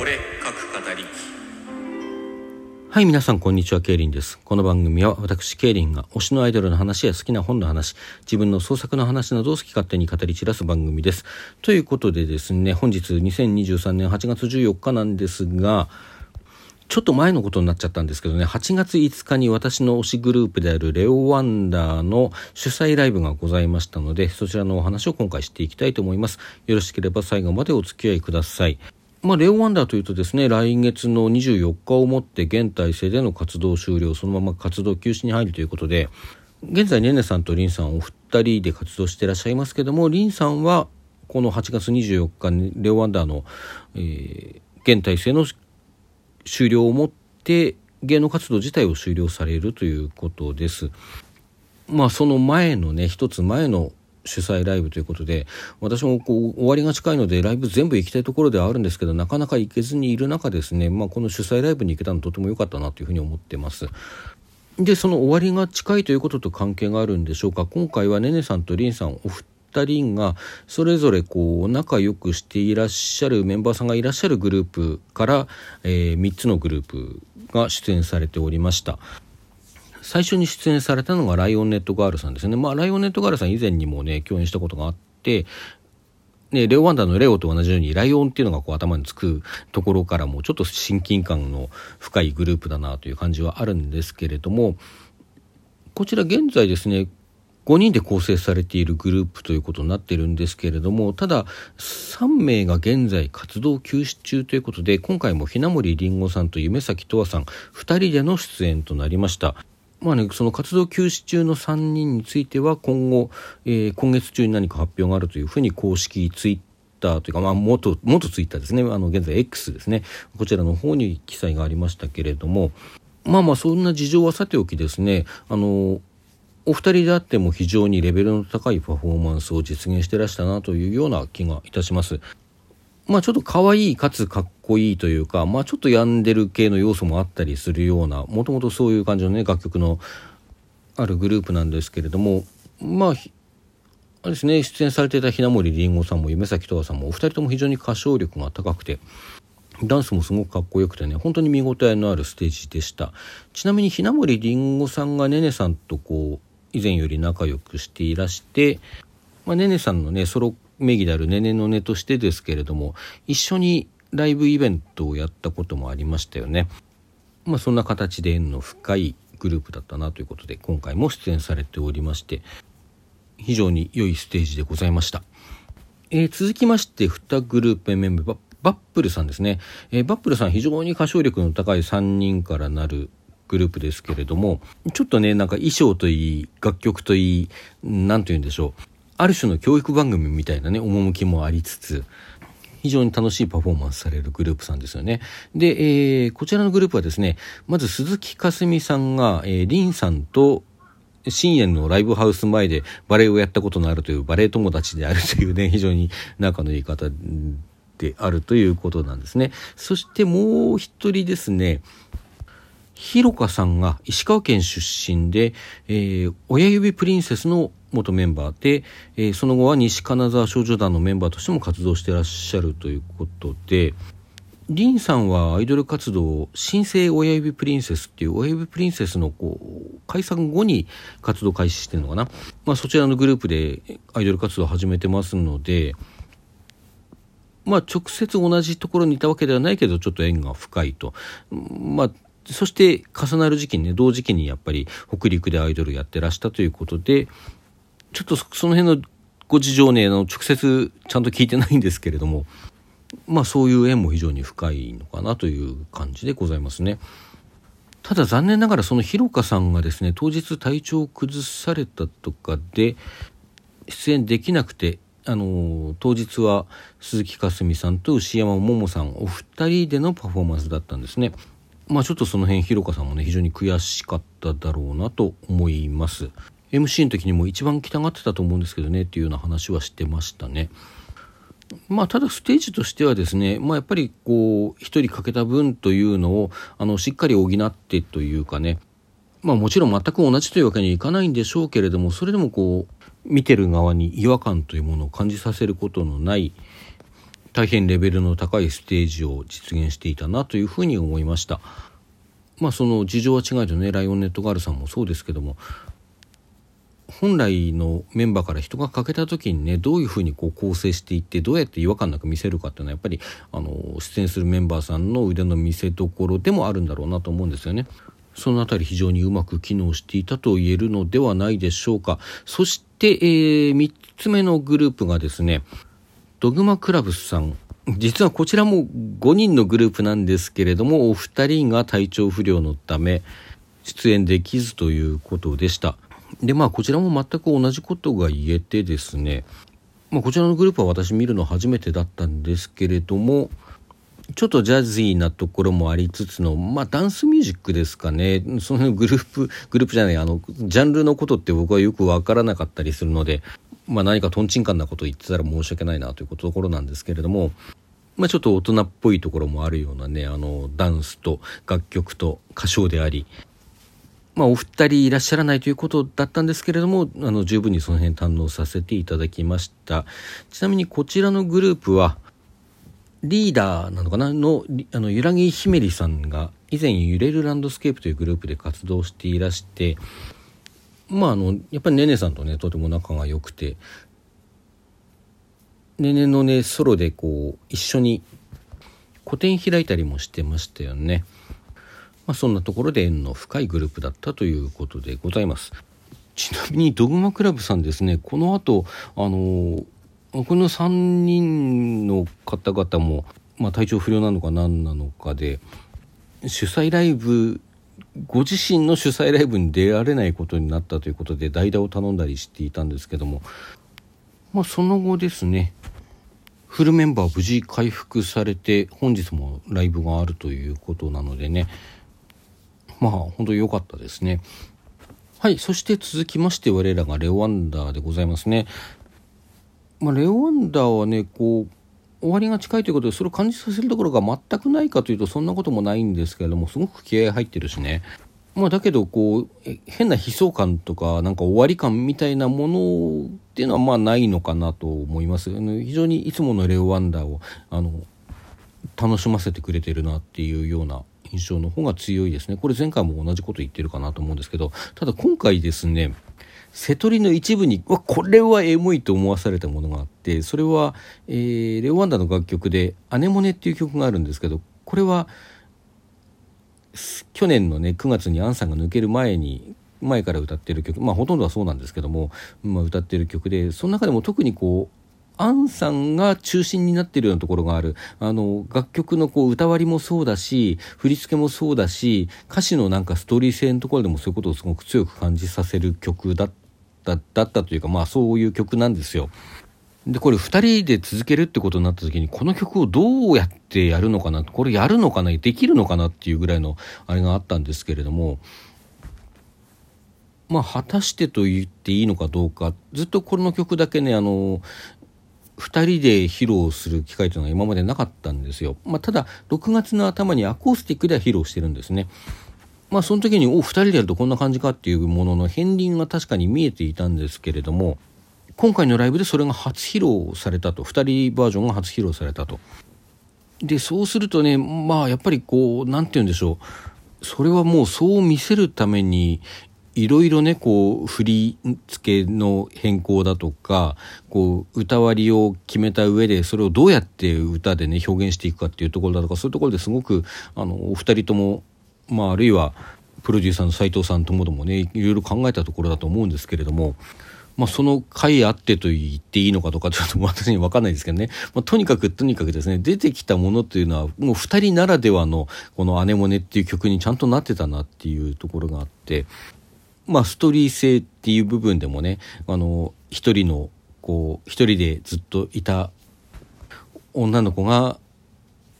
俺各語りはい、皆さん、こんにちは。ケイリンです。この番組は、私、ケイリンが推しのアイドルの話や好きな本の話、自分の創作の話などを好き勝手に語り散らす番組です。ということでですね、本日2023年8月14日なんですが、ちょっと前のことになっちゃったんですけどね、8月5日に私の推しグループであるレオワンダーの主催ライブがございましたので、そちらのお話を今回していきたいと思います。よろしければ最後までお付き合いください。まあ、レオワンダーというとですね、来月の24日をもって現体制での活動終了、そのまま活動休止に入るということで、現在ねねさんとリンさんお二人で活動していらっしゃいますけども、リンさんはこの8月24日にレオワンダーの、えー、現体制の終了をもって芸能活動自体を終了されるということです。まあその前のね一つ前の主催ライブということで私もこう終わりが近いのでライブ全部行きたいところではあるんですけどなかなか行けずにいる中ですね、まあ、この主催ライブに行けたのとても良かったなというふうに思ってます。でその終わりが近いということと関係があるんでしょうか今回はねねさんとりんさんお二人がそれぞれこう仲良くしていらっしゃるメンバーさんがいらっしゃるグループから、えー、3つのグループが出演されておりました。最初に出演されたのがライオンネットガールさんですね。まあ、ライオンネットガールさん以前にもね、共演したことがあって、ね、レオワンダーのレオと同じようにライオンっていうのがこう頭につくところからもちょっと親近感の深いグループだなという感じはあるんですけれどもこちら現在ですね5人で構成されているグループということになってるんですけれどもただ3名が現在活動休止中ということで今回もひなもりりんごさんと夢咲とわさん2人での出演となりました。まあね、その活動休止中の3人については今後、えー、今月中に何か発表があるというふうに公式ツイッターというか、まあ、元元ツイッターですね。あの現在 X ですね。こちらの方に記載がありましたけれどもまあまあそんな事情はさておきですね。あのお二人であっても非常にレベルの高いパフォーマンスを実現してらしたなというような気がいたします。まあちょっと可愛いかつかっこいいというか、まあちょっと病んでる系の要素もあったりするような、もともとそういう感じのね、楽曲のあるグループなんですけれども、まあ、あれですね、出演されていたひなもりりんごさんも夢咲とわさんもお二人とも非常に歌唱力が高くて、ダンスもすごくかっこよくてね、本当に見応えのあるステージでした。ちなみにひなもりりんごさんがねねさんとこう、以前より仲良くしていらして、まあ、ねねさんのね、ソロ名義であるねねのねとしてですけれども一緒にライブイベントをやったこともありましたよね。まあ、そんな形で縁の深いグループだったなということで今回も出演されておりまして非常に良いステージでございました。えー、続きまして2グループメンバーバップルさんですね、えー、バップルさん非常に歌唱力の高い3人からなるグループですけれどもちょっとねなんか衣装といい楽曲といい何と言うんでしょうある種の教育番組みたいなね、趣もありつつ、非常に楽しいパフォーマンスされるグループさんですよね。で、えー、こちらのグループはですね、まず鈴木かすみさんが、えー、リンさんと深夜のライブハウス前でバレエをやったことのあるというバレエ友達である というね、非常に仲のいい方であるということなんですね。そしてもう一人ですね、ひろかさんが石川県出身で、えー、親指プリンセスの元メンバーで、えー、その後は西金沢少女団のメンバーとしても活動してらっしゃるということで、リンさんはアイドル活動を、新生親指プリンセスっていう親指プリンセスのこう解散後に活動開始してるのかな。まあそちらのグループでアイドル活動を始めてますので、まあ直接同じところにいたわけではないけどちょっと縁が深いと。まあそして重なる時期にね、同時期にやっぱり北陸でアイドルやってらしたということで、ちょっとその辺のご事情ねあの直接ちゃんと聞いてないんですけれどもまあそういう縁も非常に深いのかなという感じでございますね。ただ残念ながらそのひろかさんがですね当日体調を崩されたとかで出演できなくてあの当日は鈴木かすみさんと牛山桃さんお二人でのパフォーマンスだったんですね。まあちょっとその辺ひろかさんもね非常に悔しかっただろうなと思います。MC の時にも一番来たがってたと思うんですけどねっていうような話はしてましたね。まあ、ただステージとしてはですね、まあ、やっぱりこう一人かけた分というのをあのしっかり補ってというかね、まあ、もちろん全く同じというわけにはいかないんでしょうけれどもそれでもこう見てる側に違和感というものを感じさせることのない大変レベルの高いステージを実現していたなというふうに思いました。まあその事情は違いとねライオンネットガールさんもそうですけども本来のメンバーから人が欠けた時にねどういうふうにこう構成していってどうやって違和感なく見せるかっていうのはやっぱりあの出演するメンバーさんの腕の見せ所でもあるんだろうなと思うんですよね。そのあたり非常にうまく機能していたと言えるのではないでしょうか。そして、えー、3つ目のグループがですね、ドグマクラブスさん。実はこちらも5人のグループなんですけれども、お二人が体調不良のため出演できずということでした。で、まあこちらも全く同じことが言えてですね、まあ、こちらのグループは私見るの初めてだったんですけれども、ちょっとジャズィーなところもありつつの、まあ、ダンスミュージックですかね。そのグループ、グループじゃない、あの、ジャンルのことって僕はよくわからなかったりするので、まあ、何かトンチンカンなことを言ってたら申し訳ないなというところなんですけれども、まあ、ちょっと大人っぽいところもあるようなね、あの、ダンスと楽曲と歌唱であり、まあ、お二人いらっしゃらないということだったんですけれども、あの、十分にその辺堪能させていただきました。ちなみにこちらのグループは、リーダーなのかな？の、あの、ゆらぎひめりさんが、以前、揺れるランドスケープというグループで活動していらして、まあ、あの、やっぱりねねさんとね、とても仲が良くて、ねねのね、ソロでこう、一緒に個展開いたりもしてましたよね。まあ、そんなところで縁の深いグループだったということでございます。ちなみにドグマクラブさんですね、この後、あのこの3人の方々も、まあ、体調不良なのか何なのかで主催ライブご自身の主催ライブに出られないことになったということで代打を頼んだりしていたんですけども、まあ、その後ですねフルメンバー無事回復されて本日もライブがあるということなのでねまあ本当に良かったですね。はい。そして続きまして我らがレオワンダーでございますね。まあ、レオワンダーはね、こう、終わりが近いということで、それを感じさせるところが全くないかというと、そんなこともないんですけれども、すごく気合入ってるしね。まあ、だけど、こう、変な悲壮感とか、なんか終わり感みたいなものっていうのは、まあ、ないのかなと思います。非常にいつものレオワンダーを、あの、楽しませてくれてるなっていうような印象の方が強いですね。これ前回も同じこと言ってるかなと思うんですけど、ただ今回ですね、瀬戸りの一部に、わ、これはエモいと思わされたものがあって、それは、えー、レオワンダの楽曲で、アネモネっていう曲があるんですけど、これは、去年のね、9月にアンさんが抜ける前に、前から歌ってる曲、まあほとんどはそうなんですけども、まあ歌ってる曲で、その中でも特にこう、アンさんが中心になってるようなところがある。あの、楽曲のこう歌割りもそうだし、振り付けもそうだし、歌詞のなんかストーリー性のところでもそういうことをすごく強く感じさせる曲だった、だったというか、まあそういう曲なんですよ。で、これ二人で続けるってことになった時に、この曲をどうやってやるのかな、これやるのかな、できるのかなっていうぐらいのあれがあったんですけれども、まあ、果たしてと言っていいのかどうか、ずっとこの曲だけね、あの、2人で披露する機会というのは今までなかったんですよ。まあ、ただ、6月の頭にアコースティックでは披露してるんですね。まあ、その時に、お、2人でやるとこんな感じかっていうものの片鱗が確かに見えていたんですけれども、今回のライブでそれが初披露されたと。2人バージョンが初披露されたと。で、そうするとね、まあ、やっぱりこう、なんて言うんでしょう。それはもうそう見せるためにいろいろね、こう、振り付けの変更だとか、こう、歌割りを決めた上で、それをどうやって歌でね、表現していくかっていうところだとか、そういうところですごく、あの、お二人とも、まあ、あるいは、プロデューサーの斉藤さんともどもね、いろいろ考えたところだと思うんですけれども、まあ、その回あってと言っていいのかとか、ちょっと私にわかんないですけどね。まあ、とにかく、とにかくですね、出てきたものっていうのは、もう二人ならではの、このアネモネっていう曲にちゃんとなってたなっていうところがあって、まあ、ストーリー性っていう部分でもね、あの、一人の、こう、一人でずっといた女の子が、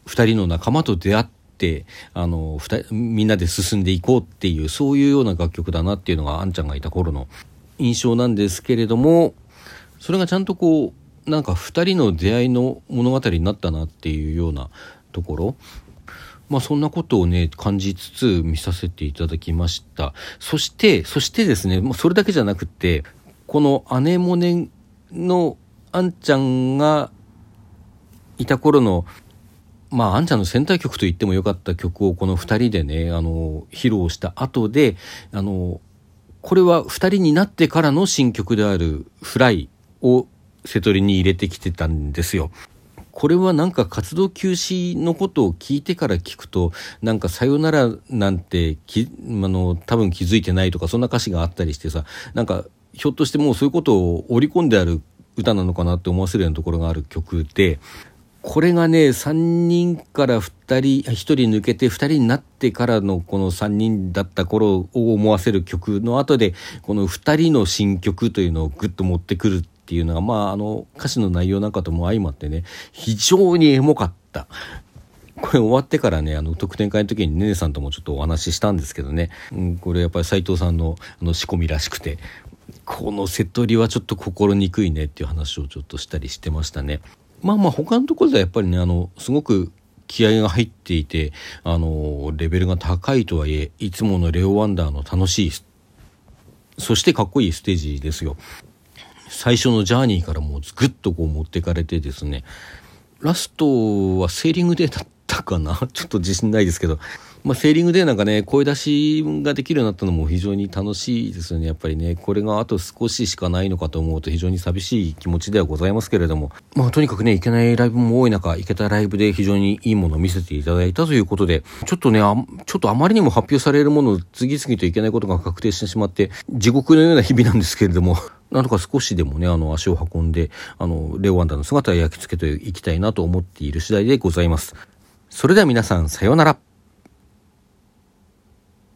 二人の仲間と出会って、あの、みんなで進んでいこうっていう、そういうような楽曲だなっていうのが、あんちゃんがいた頃の印象なんですけれども、それがちゃんとこう、なんか二人の出会いの物語になったなっていうようなところ、まあそんなことをね、感じつつ見させていただきました。そして、そしてですね、もうそれだけじゃなくて、このアネモネのあんちゃんがいた頃のまあ、あんちゃんの戦隊曲と言ってもよかった曲をこの2人でね、あの、披露した後で、あの、これは2人になってからの新曲であるフライを瀬戸りに入れてきてたんですよ。これはなんか活動休止のことを聞いてから聞くと、なんかさよならなんてき、あの、多分気づいてないとか、そんな歌詞があったりしてさ、なんか、ひょっとしてもうそういうことを織り込んである歌なのかなって思わせるようなところがある曲で、これがね、3人から2人、1人抜けて2人になってからのこの3人だった頃を思わせる曲の後で、この2人の新曲というのをグッと持ってくるっていうのが、まあ、あの、歌詞の内容なんかとも相まってね、非常にエモかった。これ終わってからね、あの、特典会の時にねねさんともちょっとお話ししたんですけどね、うん、これやっぱり斎藤さんのあの仕込みらしくて、このセット売りはちょっと心にくいねっていう話をちょっとしたりしてましたね。まあまあ他のところではやっぱりね、あの、すごく気合が入っていて、あの、レベルが高いとはいえ、いつものレオワンダーの楽しい、そしてかっこいいステージですよ。最初のジャーニーからもうぐっとこう持ってかれてですね、ラストはセーリングデーだったかな？ちょっと自信ないですけど、まあ、セーリングでなんかね、声出しができるようになったのも非常に楽しいですよね。やっぱりね、これがあと少ししかないのかと思うと非常に寂しい気持ちではございますけれども、まあ、とにかくね、行けないライブも多い中、行けたライブで非常にいいものを見せていただいたということで、ちょっとね、あちょっとあまりにも発表されるものを次々といけないことが確定してしまって、地獄のような日々なんですけれども、なんとか少しでもね、あの、足を運んで、あの、レオワンダの姿を焼き付けていきたいなと思っている次第でございます。それでは皆さん、さようなら。